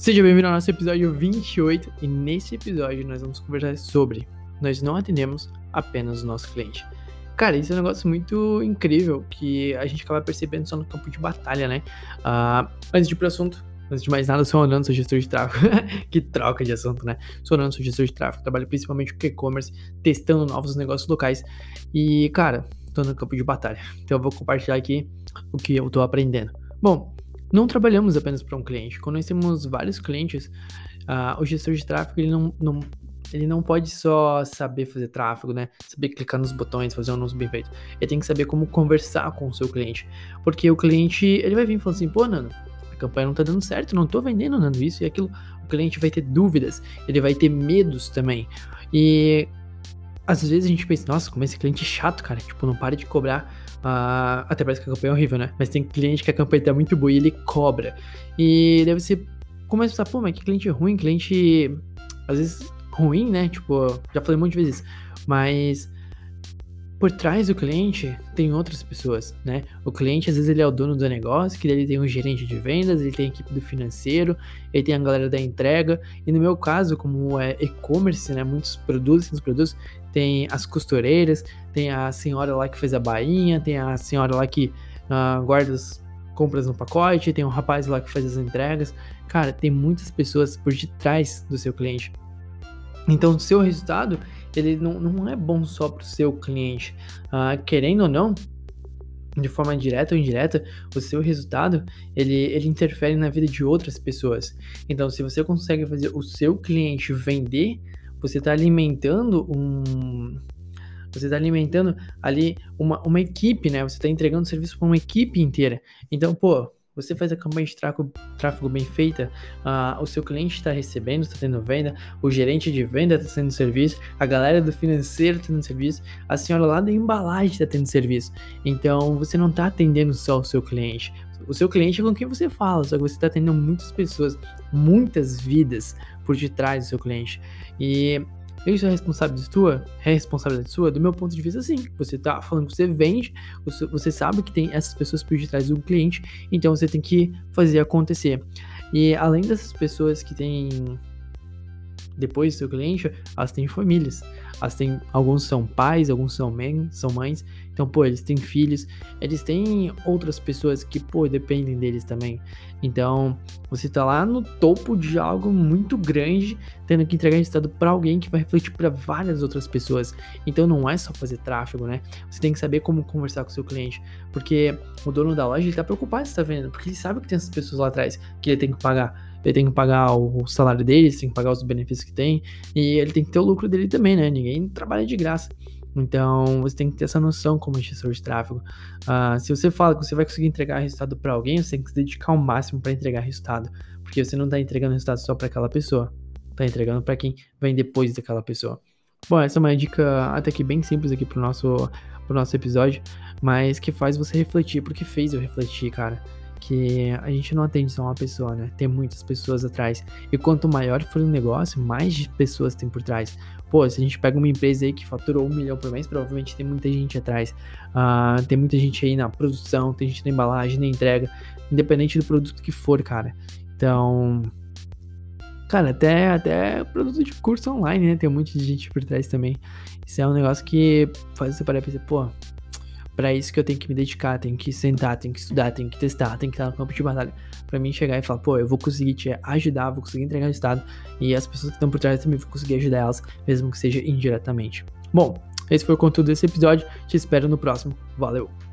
Seja bem-vindo ao nosso episódio 28 e nesse episódio nós vamos conversar sobre nós não atendemos apenas o nosso cliente. Cara, isso é um negócio muito incrível que a gente acaba percebendo só no campo de batalha, né? Uh, antes de ir pro assunto, antes de mais nada, sou Orlando, sou gestor de tráfego. que troca de assunto, né? Sou Orlando, sou gestor de tráfego, trabalho principalmente com e-commerce, testando novos negócios locais. E, cara, tô no campo de batalha. Então eu vou compartilhar aqui o que eu tô aprendendo. Bom, não trabalhamos apenas para um cliente. Quando nós temos vários clientes, uh, o gestor de tráfego ele não, não, ele não pode só saber fazer tráfego, né? Saber clicar nos botões, fazer um anúncio bem feito. Ele tem que saber como conversar com o seu cliente. Porque o cliente, ele vai vir falar assim, pô, Nando, a campanha não tá dando certo, não tô vendendo, Nando, isso e aquilo. O cliente vai ter dúvidas, ele vai ter medos também. E às vezes a gente pensa, nossa, como esse cliente chato, cara. Tipo, não para de cobrar. Uh, até parece que a campanha é horrível, né? Mas tem cliente que a campanha tá muito boa e ele cobra. E deve ser. Começa a pensar, pô, mas que cliente ruim, cliente. Às vezes ruim, né? Tipo, já falei um monte de vezes. Mas por trás do cliente tem outras pessoas, né? O cliente às vezes ele é o dono do negócio, que ele tem um gerente de vendas, ele tem a equipe do financeiro, ele tem a galera da entrega. E no meu caso, como é e-commerce, né? Muitos produtos, muitos produtos, tem as costureiras, tem a senhora lá que fez a bainha, tem a senhora lá que uh, guarda as compras no pacote, tem um rapaz lá que faz as entregas. Cara, tem muitas pessoas por detrás do seu cliente. Então, o seu resultado ele não, não é bom só para o seu cliente. Uh, querendo ou não, de forma direta ou indireta, o seu resultado ele, ele interfere na vida de outras pessoas. Então, se você consegue fazer o seu cliente vender, você está alimentando um. Você está alimentando ali uma, uma equipe, né? Você está entregando serviço para uma equipe inteira. Então, pô, você faz a campanha de tráfego, tráfego bem feita, uh, o seu cliente está recebendo, está tendo venda, o gerente de venda está tendo serviço, a galera do financeiro está tendo serviço, a senhora lá da embalagem está tendo serviço. Então você não está atendendo só o seu cliente. O seu cliente é com quem você fala, só que você está atendendo muitas pessoas, muitas vidas por detrás do seu cliente. E isso é responsabilidade sua? É responsabilidade sua? Do meu ponto de vista, sim. Você tá falando que você vende, você sabe que tem essas pessoas por detrás do cliente, então você tem que fazer acontecer. E além dessas pessoas que têm depois do seu cliente, elas têm famílias. Elas têm, alguns são pais, alguns são mães, são mães. Então, pô, eles têm filhos, eles têm outras pessoas que, pô, dependem deles também. Então, você tá lá no topo de algo muito grande, tendo que entregar resultado para alguém que vai refletir para várias outras pessoas. Então, não é só fazer tráfego, né? Você tem que saber como conversar com o seu cliente, porque o dono da loja ele tá preocupado se tá vendo, porque ele sabe que tem essas pessoas lá atrás que ele tem que pagar ele tem que pagar o salário dele, tem que pagar os benefícios que tem, e ele tem que ter o lucro dele também, né? Ninguém trabalha de graça. Então, você tem que ter essa noção como gestor de tráfego. Uh, se você fala que você vai conseguir entregar resultado para alguém, você tem que se dedicar ao máximo para entregar resultado, porque você não está entregando resultado só para aquela pessoa, está entregando para quem vem depois daquela pessoa. Bom, essa é uma dica até que bem simples aqui pro nosso, pro nosso episódio, mas que faz você refletir, porque fez eu refletir, cara que a gente não atende só uma pessoa, né? Tem muitas pessoas atrás. E quanto maior for o negócio, mais pessoas tem por trás. Pô, se a gente pega uma empresa aí que faturou um milhão por mês, provavelmente tem muita gente atrás. Uh, tem muita gente aí na produção, tem gente na embalagem, na entrega, independente do produto que for, cara. Então, cara, até, até produto de curso online, né? Tem um monte de gente por trás também. Isso é um negócio que faz você parar e pensar, pô, para isso que eu tenho que me dedicar, tenho que sentar, tenho que estudar, tenho que testar, tenho que estar no campo de batalha. para mim chegar e falar, pô, eu vou conseguir te ajudar, vou conseguir entregar resultado. E as pessoas que estão por trás também vou conseguir ajudar elas, mesmo que seja indiretamente. Bom, esse foi o conteúdo desse episódio. Te espero no próximo. Valeu!